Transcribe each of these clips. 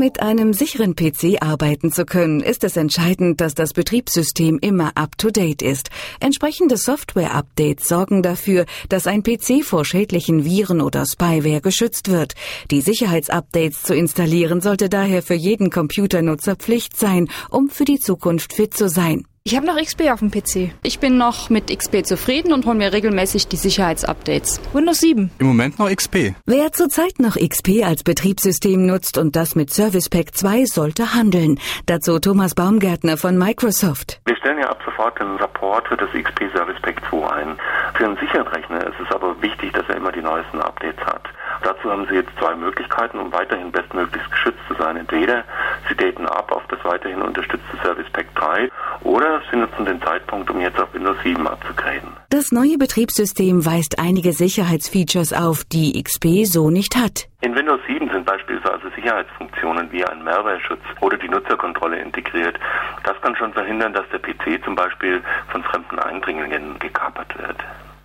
Mit einem sicheren PC arbeiten zu können, ist es entscheidend, dass das Betriebssystem immer up-to-date ist. Entsprechende Software-Updates sorgen dafür, dass ein PC vor schädlichen Viren oder Spyware geschützt wird. Die Sicherheitsupdates zu installieren sollte daher für jeden Computernutzer Pflicht sein, um für die Zukunft fit zu sein. Ich habe noch XP auf dem PC. Ich bin noch mit XP zufrieden und hole mir regelmäßig die Sicherheitsupdates. Windows 7. Im Moment noch XP. Wer zurzeit noch XP als Betriebssystem nutzt und das mit Service Pack 2, sollte handeln. Dazu Thomas Baumgärtner von Microsoft. Wir stellen ja ab sofort den Support für das XP Service Pack 2 ein. Für einen sicheren Rechner ist es aber wichtig, dass er immer die neuesten Updates hat. Dazu haben Sie jetzt zwei Möglichkeiten, um weiterhin bestmöglichst geschützt zu sein. Entweder Sie daten ab auf das weiterhin unterstützte Service Pack 3 oder Sie nutzen den Zeitpunkt, um jetzt auf Windows 7 abzugraden. Das neue Betriebssystem weist einige Sicherheitsfeatures auf, die XP so nicht hat. In Windows 7 sind beispielsweise Sicherheitsfunktionen wie ein Malware-Schutz oder die Nutzerkontrolle integriert. Das kann schon verhindern, dass der PC zum Beispiel von fremden Eindringlingen gekapert wird.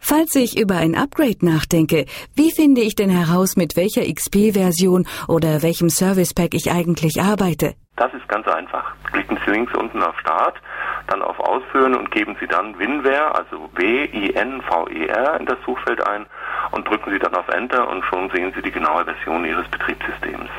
Falls ich über ein Upgrade nachdenke, wie finde ich denn heraus, mit welcher XP-Version oder welchem Service Pack ich eigentlich arbeite? Das ist ganz einfach. Klicken Sie links unten auf Start, dann auf Ausführen und geben Sie dann WinWare, also W-I-N-V-E-R in das Suchfeld ein und drücken Sie dann auf Enter und schon sehen Sie die genaue Version Ihres Betriebssystems.